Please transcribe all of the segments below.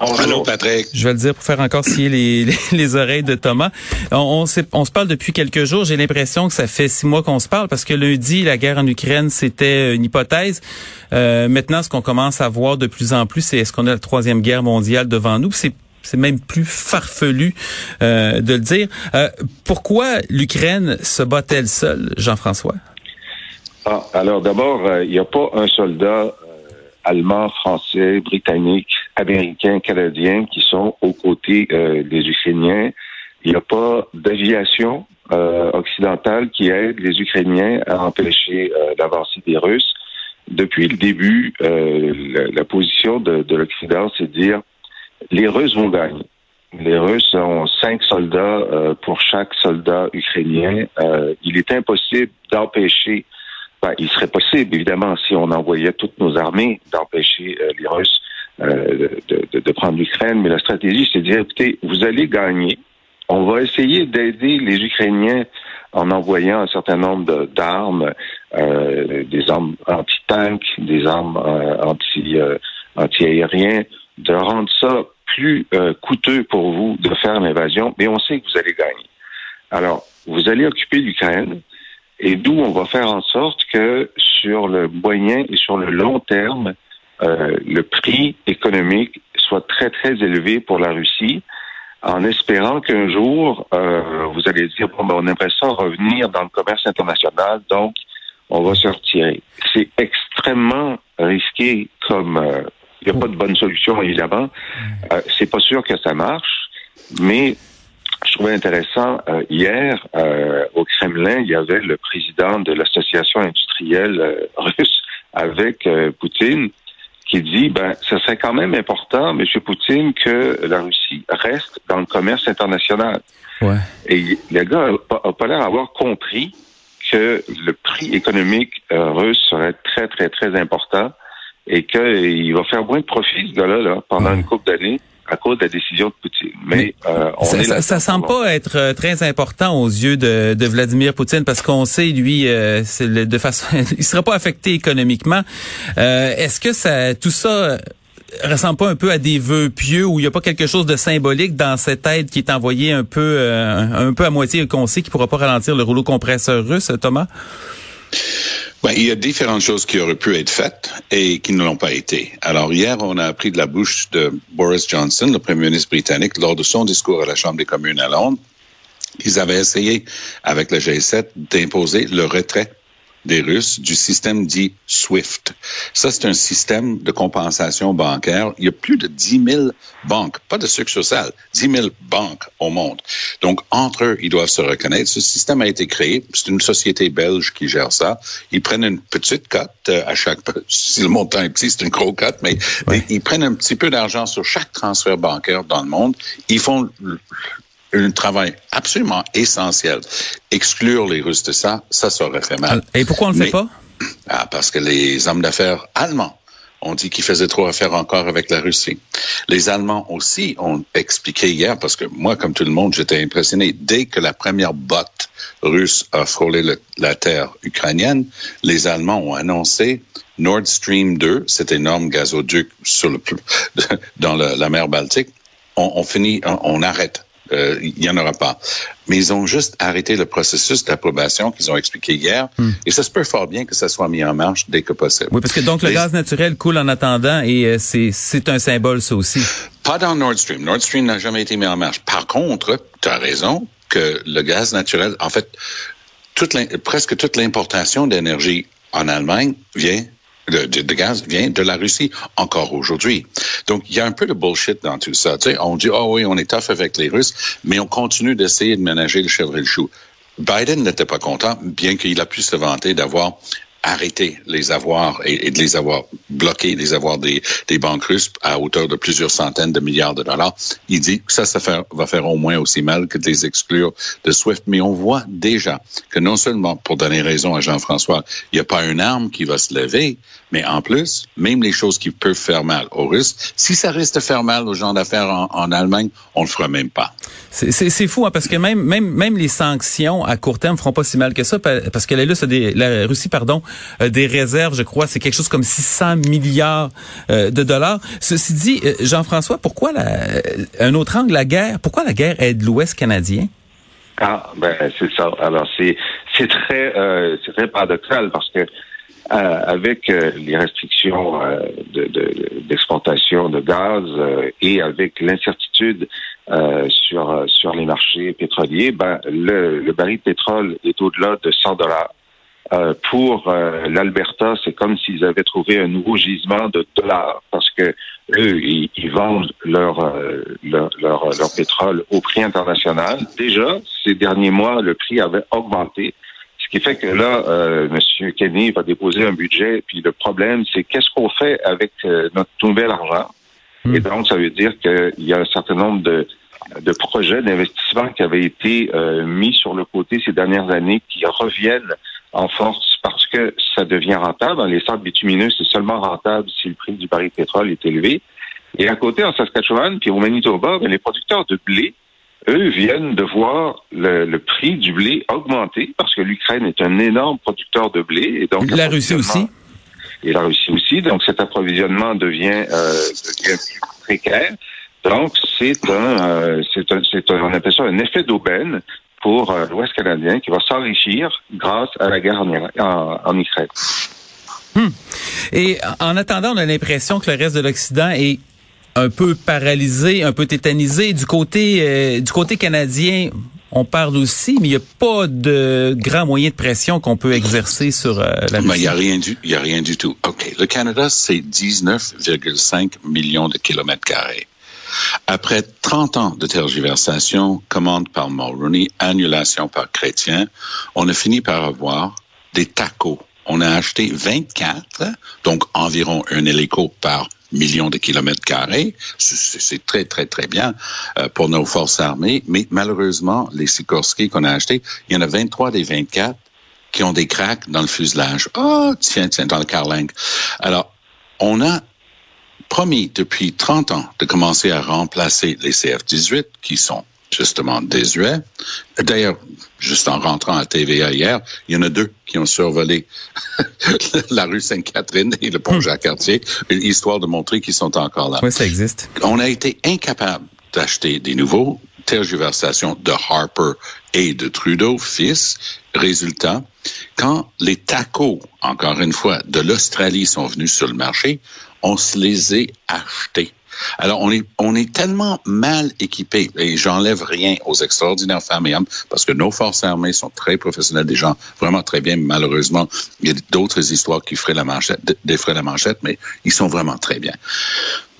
Bonjour, Patrick. Je vais le dire pour faire encore scier les, les, oreilles de Thomas. On, on, on, se parle depuis quelques jours. J'ai l'impression que ça fait six mois qu'on se parle parce que lundi, la guerre en Ukraine, c'était une hypothèse. Euh, maintenant, ce qu'on commence à voir de plus en plus, c'est est-ce qu'on a la troisième guerre mondiale devant nous? C'est c'est même plus farfelu euh, de le dire. Euh, pourquoi l'Ukraine se bat-elle seule, Jean-François? Ah, alors d'abord, euh, il n'y a pas un soldat allemands, français, britanniques, américains, canadiens qui sont aux côtés euh, des Ukrainiens. Il n'y a pas d'aviation euh, occidentale qui aide les Ukrainiens à empêcher euh, l'avancée des Russes. Depuis le début, la, position de, de l'Occident, c'est de dire les Russes vont gagner. Les Russes ont cinq soldats pour chaque soldat ukrainien. il est impossible d'empêcher ben, il serait possible, évidemment, si on envoyait toutes nos armées, d'empêcher euh, les Russes euh, de, prendre l'Ukraine. Mais la stratégie, c'est de dire, écoutez, vous allez gagner. On va essayer d'aider les Ukrainiens en envoyant un certain nombre d'armes, euh, des armes anti-tanks, des armes anti, anti-aériens, de rendre ça plus coûteux pour vous de faire l'invasion, mais on sait que vous allez gagner. Alors, vous allez occuper l'Ukraine, et d'où on va faire en sorte que sur le moyen et sur le long terme, euh, le prix économique soit très, très élevé pour la Russie, en espérant qu'un jour, euh, vous allez dire, bon, ben, on aimerait ça revenir dans le commerce international, donc on va se retirer. C'est extrêmement risqué comme... Euh, il n'y a pas de bonne solution, évidemment. Euh, c'est pas sûr que ça marche, mais je trouvais intéressant, euh, hier, euh, au Kremlin, il y avait le président de l'association industrielle euh, russe avec Poutine qui dit, ben, ce serait quand même important, M. Poutine, que la Russie reste dans le commerce international. Ouais. Et le gars n'a pas, l'air d'avoir compris que le prix économique russe serait très, très, très important et qu'il va faire moins de profit, ce gars-là, là, pendant une couple d'années à cause de la décision de Poutine. Mais, euh, on ça, est ça, semble pas être euh, très important aux yeux de, de Vladimir Poutine parce qu'on sait lui, euh, de façon, il sera pas affecté économiquement. Euh, Est-ce que ça, tout ça ressemble pas un peu à des vœux pieux où il y a pas quelque chose de symbolique dans cette aide qui est envoyée un peu, euh, un peu à moitié qu'on sait qui pourra pas ralentir le rouleau compresseur russe, Thomas? Ben, il y a différentes choses qui auraient pu être faites et qui ne l'ont pas été. Alors hier, on a appris de la bouche de Boris Johnson, le Premier ministre britannique, lors de son discours à la Chambre des communes à Londres, qu'ils avaient essayé avec le G7 d'imposer le retrait des Russes du système dit SWIFT. Ça, c'est un système de compensation bancaire. Il y a plus de 10 000 banques, pas de social, 10 000 banques au monde. Donc, entre eux, ils doivent se reconnaître. Ce système a été créé. C'est une société belge qui gère ça. Ils prennent une petite cote euh, à chaque... Si le montant est petit, c'est une gros cote, mais ils prennent un petit peu d'argent sur chaque transfert bancaire dans le monde. Ils font un travail absolument essentiel. Exclure les Russes de ça, ça, serait fait mal. Et pourquoi on ne le fait pas? Ah, parce que les hommes d'affaires allemands ont dit qu'ils faisaient trop affaire encore avec la Russie. Les Allemands aussi ont expliqué hier, parce que moi, comme tout le monde, j'étais impressionné. Dès que la première botte russe a frôlé la terre ukrainienne, les Allemands ont annoncé Nord Stream 2, cet énorme gazoduc sur le, dans la mer Baltique, on, on finit, on arrête euh, il n'y en aura pas. Mais ils ont juste arrêté le processus d'approbation qu'ils ont expliqué hier. Hmm. Et ça se peut fort bien que ça soit mis en marche dès que possible. Oui, parce que donc le gaz naturel coule en attendant et euh, c'est un symbole, ça aussi. Pas dans Nord Stream. Nord Stream n'a jamais été mis en marche. Par contre, tu as raison que le gaz naturel, en fait, toute presque toute l'importation d'énergie en Allemagne vient de, de, gaz vient de la Russie encore aujourd'hui. Donc, il y a un peu de bullshit dans tout ça. On dit, oh oui, on est tough avec les Russes, mais on continue d'essayer de ménager le chèvre et le chou. Biden n'était pas content, bien qu'il a pu se vanter d'avoir arrêter les avoirs et, de les avoir bloqués, les avoirs des, des banques russes à hauteur de plusieurs centaines de milliards de dollars. Il dit que ça, ça va faire au moins aussi mal que de les exclure de SWIFT. Mais on voit déjà que non seulement, pour donner raison à Jean-François, il n'y a pas une arme qui va se lever, mais en plus, même les choses qui peuvent faire mal aux Russes, si ça reste de faire mal aux gens d'affaires en, en, Allemagne, on le fera même pas. C'est fou, hein, parce que même, même, même les sanctions à court terme feront pas si mal que ça, parce que la, la Russie, pardon, euh, des réserves, je crois, c'est quelque chose comme 600 milliards euh, de dollars. Ceci dit, euh, Jean-François, pourquoi un autre angle, la guerre, pourquoi la guerre aide l'Ouest canadien? Ah, ben c'est ça. Alors c'est très c'est très paradoxal parce que avec les restrictions d'exportation de, de, gaz et avec l'incertitude sur les marchés pétroliers, ben le, le baril de pétrole est au-delà de 100 dollars. Euh, pour euh, l'Alberta, c'est comme s'ils avaient trouvé un nouveau gisement de dollars parce que eux, ils, vendent leur, euh, leur, leur, leur, pétrole au prix international. Déjà, ces derniers mois, le prix avait augmenté. Ce qui fait que là, M. Kenny va déposer un budget. Puis le problème, c'est qu'est-ce qu'on fait avec notre nouvel argent? Hmm. Et donc, ça veut dire qu'il y a un certain nombre de, de projets d'investissement qui avaient été mis sur le côté ces dernières années qui reviennent en force parce que ça devient rentable. Dans les sables bitumineux, c'est seulement rentable si le prix du baril de pétrole est élevé. Et à côté, en Saskatchewan, puis au Manitoba, ben, les producteurs de blé, eux, viennent de voir le, prix du blé augmenter parce que l'Ukraine est un énorme producteur de blé. Et donc, la Russie aussi. Et la Russie aussi. Donc, cet approvisionnement devient, euh, devient précaire. Donc, c'est un, euh, c'est un, c'est un, on appelle ça un effet d'aubaine pour euh, l'Ouest canadien qui va s'enrichir grâce à la guerre en, Ukraine. Hmm. Et en attendant, on a l'impression que le reste de l'Occident est un peu paralysé, un peu tétanisé. Du côté euh, du côté canadien, on parle aussi, mais il n'y a pas de grand moyen de pression qu'on peut exercer sur euh, la Russie. Il n'y a rien du, il y a rien du tout. OK. Le Canada, c'est 19,5 millions de kilomètres carrés. Après 30 ans de tergiversation, commande par Mulroney, annulation par Chrétien, on a fini par avoir des tacos. On a acheté 24, donc environ un hélico par million de kilomètres carrés. C'est très, très, très bien euh, pour nos forces armées. Mais malheureusement, les Sikorsky qu'on a achetés, il y en a 23 des 24 qui ont des cracks dans le fuselage. Oh, tiens, tiens, dans le carlingue. Alors, on a promis depuis 30 ans de commencer à remplacer les CF-18 qui sont justement désuets. D'ailleurs, juste en rentrant à TVA hier, il y en a deux qui ont survolé la rue Sainte-Catherine et le pont hmm. Jacques-Cartier, histoire de montrer qu'ils sont encore là. Oui, ça existe. On a été incapable d'acheter des nouveaux tergiversations de Harper et de Trudeau, fils. Résultat, quand les tacos, encore une fois, de l'Australie sont venus sur le marché, on se les est achetés. Alors, on est, on est tellement mal équipés, et j'enlève rien aux extraordinaires femmes et hommes, parce que nos forces armées sont très professionnelles, des gens vraiment très bien. Malheureusement, il y a d'autres histoires qui feraient la manchette, défraient la manchette, mais ils sont vraiment très bien.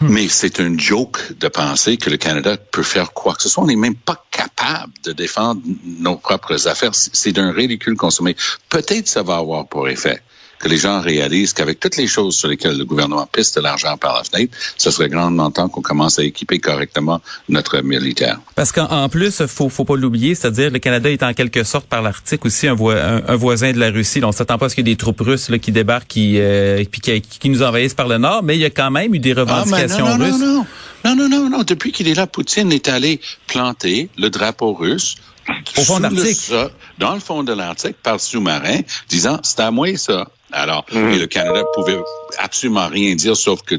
Hmm. Mais c'est un joke de penser que le Canada peut faire quoi que ce soit. On n'est même pas capable de défendre nos propres affaires. C'est d'un ridicule consommé. Peut-être ça va avoir pour effet que les gens réalisent qu'avec toutes les choses sur lesquelles le gouvernement piste de l'argent par la fenêtre, ce serait grandement temps qu'on commence à équiper correctement notre militaire. Parce qu'en plus, faut, faut pas l'oublier, c'est-à-dire le Canada est en quelque sorte par l'Arctique aussi un, un, voisin de la Russie. On s'attend pas à ce qu'il y ait des troupes russes là, qui débarquent, qui, euh, qui, qui, nous envahissent par le nord, mais il y a quand même eu des ah, revendications ah, non, non, russes. Non, non, non, non, non. Depuis qu'il est là, Poutine est allé planter le drapeau russe au fond de l'Arctique. Dans le fond de l'Arctique, par sous-marin, disant, c'est à moi ça. Alors, mm. et le Canada pouvait absolument rien dire sauf que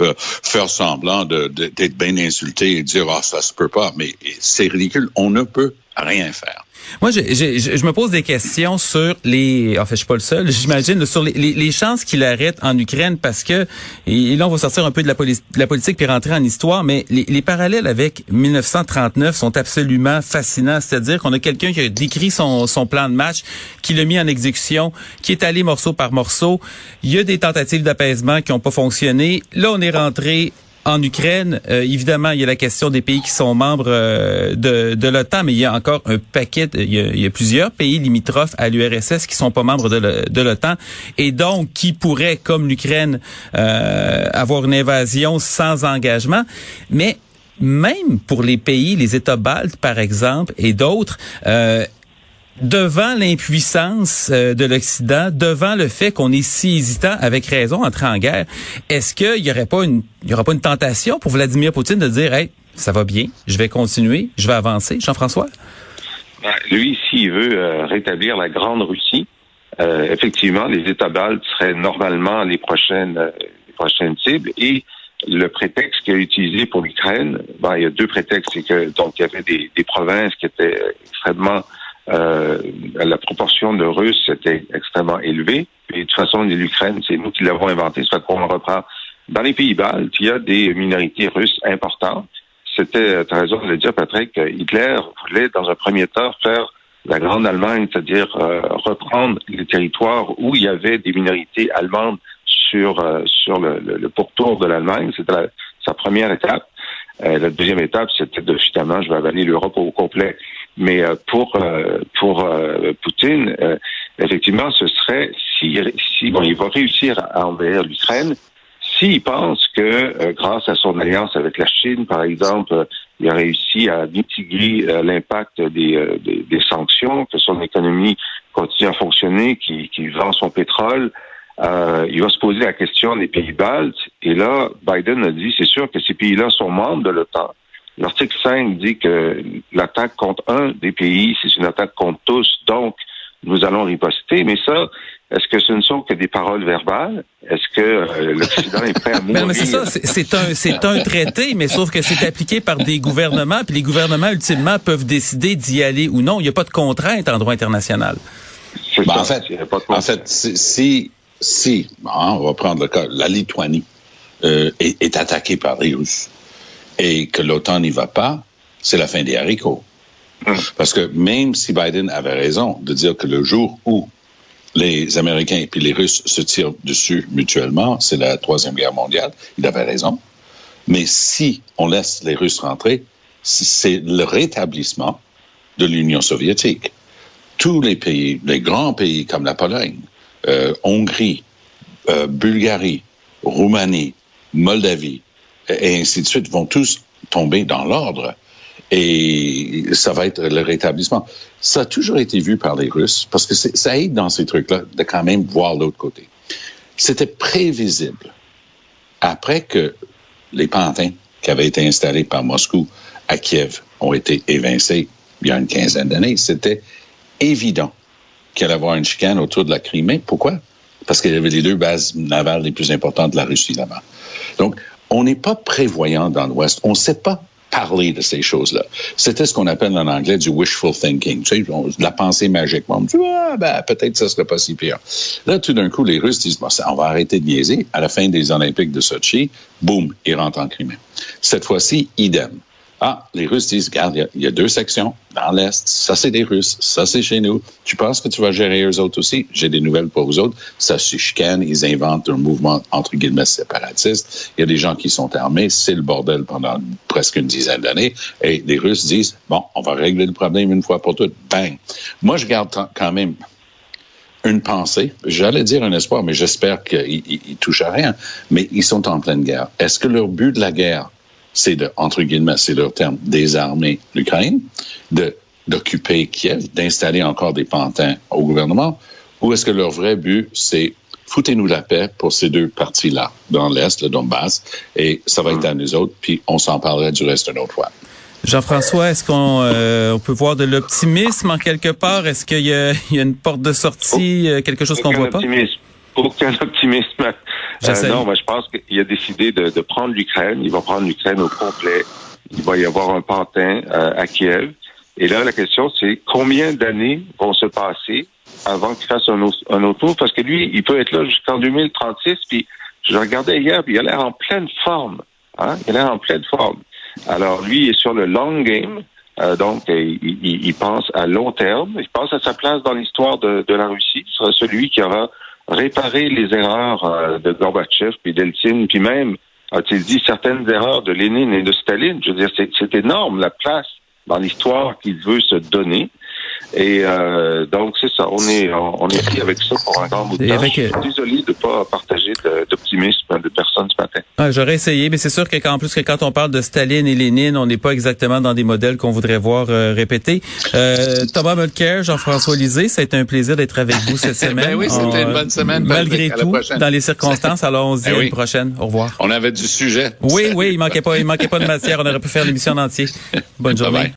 euh, faire semblant d'être bien insulté et dire ah ça se peut pas. Mais c'est ridicule. On ne peut rien faire. Moi, je, je, je, me pose des questions sur les. En fait, je suis pas le seul. J'imagine sur les, les, les chances qu'il arrête en Ukraine parce que et là, on va sortir un peu de la, de la politique puis rentrer en histoire, mais les, les parallèles avec 1939 sont absolument fascinants. C'est-à-dire qu'on a quelqu'un qui a décrit son, son plan de match, qui l'a mis en exécution, qui est allé morceau par morceau. Il y a des tentatives d'apaisement qui n'ont pas fonctionné. Là, on est rentré en Ukraine. Euh, évidemment, il y a la question des pays qui sont membres euh, de, de l'OTAN, mais il y a encore un paquet, il, y a, plusieurs pays limitrophes à l'URSS qui sont pas membres de l'OTAN et donc qui pourraient, comme l'Ukraine, euh, avoir une invasion sans engagement? Mais même pour les pays, les États baltes, par exemple, et d'autres, devant l'impuissance euh, de l'Occident, devant le fait qu'on est si hésitant, avec raison, à entrer en guerre, est-ce qu'il y aurait pas une, il y aura pas une tentation pour Vladimir Poutine de dire, hey, ça va bien, je vais continuer, je vais avancer, Jean-François? Ben, lui, s'il veut euh, rétablir la grande Russie, euh, effectivement, les États baltes seraient normalement les prochaines, les prochaines cibles. Et le prétexte qu'il a utilisé pour l'Ukraine, ben, il y a deux prétextes, c'est que donc il y avait des, des provinces qui étaient extrêmement euh, la proportion de Russes était extrêmement élevée. Et de toute façon, l'Ukraine, c'est nous qui l'avons inventé. Ça fait qu'on reprend. Dans les pays baltes, il y a des minorités russes importantes. C'était, tu as raison de le dire, Patrick, Hitler voulait, dans un premier temps, faire la Grande Allemagne, c'est-à-dire euh, reprendre les territoires où il y avait des minorités allemandes sur euh, sur le, le, pourtour de l'Allemagne. C'était sa première étape. la deuxième étape, c'était de finalement, je vais avaler l'Europe au complet. Mais euh, pour euh, pour euh, Poutine, effectivement, ce serait si, si bon, il va réussir à envahir l'Ukraine, s'il pense que grâce à son alliance avec la Chine, par exemple, il a réussi à mitiguer l'impact des, des, des, sanctions, que son économie continue à fonctionner, qu'il qui vend son pétrole, euh, il va se poser la question des pays baltes. Et là, Biden a dit, c'est sûr que ces pays-là sont membres de l'OTAN. L'article 5 dit que l'attaque contre un des pays, c'est une attaque contre tous, donc nous allons riposter. Mais ça, est-ce que ce ne sont que des paroles verbales? Est-ce que euh, l'Occident est prêt à mourir? mais c'est ça, c'est un, c'est un traité, mais sauf que c'est appliqué par des gouvernements, puis les gouvernements, ultimement, peuvent décider d'y aller ou non. Il n'y a pas de contrainte en droit international. Ben, en fait, en fait, si, si, hein, on va prendre le cas, la Lituanie euh, est, est attaquée par les Russes et que l'OTAN n'y va pas, c'est la fin des haricots. Hum. Parce que même si Biden avait raison de dire que le jour où les Américains et puis les Russes se tirent dessus mutuellement, c'est la Troisième Guerre mondiale, il avait raison. Mais si on laisse les Russes rentrer, c'est le rétablissement de l'Union soviétique. Tous les pays, les grands pays comme la Pologne, euh, Hongrie, euh, Bulgarie, Roumanie, Moldavie, et ainsi de suite, vont tous tomber dans l'ordre. Et ça va être le rétablissement. Ça a toujours été vu par les Russes, parce que ça aide dans ces trucs-là de quand même voir l'autre côté. C'était prévisible. Après que les pantins qui avaient été installés par Moscou à Kiev ont été évincés il y a une quinzaine d'années, c'était évident qu'il allait avoir une chicane autour de la Crimée. Pourquoi? Parce qu'il y avait les deux bases navales les plus importantes de la Russie là-bas. Donc, on n'est pas prévoyant dans l'Ouest. On ne sait pas parler de ces choses-là. C'était ce qu'on appelle en anglais du wishful thinking, tu sais, de la pensée magique. On dit, ah, ben, peut-être ça serait pas si pire. Là, tout d'un coup, les Russes disent, on va arrêter de niaiser. À la fin des Olympiques de Sochi, boum, ils rentrent en Crimée. Cette fois-ci, idem. Ah, les Russes disent, regarde, il y, a deux sections dans l'Est. Ça, c'est des Russes. Ça, c'est chez nous. Tu penses que tu vas gérer eux autres aussi? J'ai des nouvelles pour vous autres. Ça se chicane. Ils inventent un mouvement, entre guillemets, séparatiste. Il y a des gens qui sont armés. C'est le bordel pendant presque une dizaine d'années. Et les Russes disent, bon, on va régler le problème une fois pour toutes. Bang. Moi, je garde quand même une pensée, j'allais dire un espoir, mais j'espère qu'ils touchent à rien, mais ils sont en pleine guerre. Est-ce que leur but de la guerre, c'est de, entre guillemets, c'est leur terme, désarmer l'Ukraine, de, d'occuper Kiev, d'installer encore des pantins au gouvernement, ou est-ce que leur vrai but, c'est foutez-nous la paix pour ces deux parties-là, dans l'Est, le Donbass, et ça va être à nous autres, puis on s'en parlera du reste une autre fois. Jean-François, est-ce qu'on euh, on peut voir de l'optimisme en quelque part? Est-ce qu'il y, a, une porte de sortie, euh, quelque chose qu'on voit pas? Aucun optimisme. Euh, non, moi, je pense qu'il a décidé de, de prendre l'Ukraine. Il va prendre l'Ukraine au complet. Il va y avoir un pantin euh, à Kiev. Et là, la question, c'est combien d'années vont se passer avant qu'il fasse un, un autre tour? Parce que lui, il peut être là jusqu'en 2036. Puis, je le regardais hier, puis il a l'air en pleine forme. Hein? Il a l'air en pleine forme. Alors, lui, il est sur le long game. Euh, donc, il, il, il, pense à long terme. Il pense à sa place dans l'histoire de, de la Russie. Ce sera celui qui aura réparer les erreurs euh, de Gorbatchev puis d'Eltsine, puis même a-t-il dit certaines erreurs de Lénine et de Staline. Je veux dire, c'est énorme la place dans l'histoire qu'il veut se donner. Et euh, donc, c'est ça. On est, on est pris avec ça pour un grand bout de temps. Avec... Je suis désolé de ne pas partager d'optimisme de, personnes ce matin. Ah, J'aurais essayé, mais c'est sûr que quand, en plus que quand on parle de Staline et Lénine, on n'est pas exactement dans des modèles qu'on voudrait voir euh, répétés. Euh, Thomas Mulcair, Jean-François Lisée, ça a été un plaisir d'être avec vous cette ben semaine. ben oui, c'était une bonne semaine. Malgré tout, dans les circonstances. Alors, on se dit ben à une prochaine. Au revoir. On avait du sujet. Oui, oui, il manquait pas, il manquait pas de matière. On aurait pu faire l'émission en entier. Bonne journée.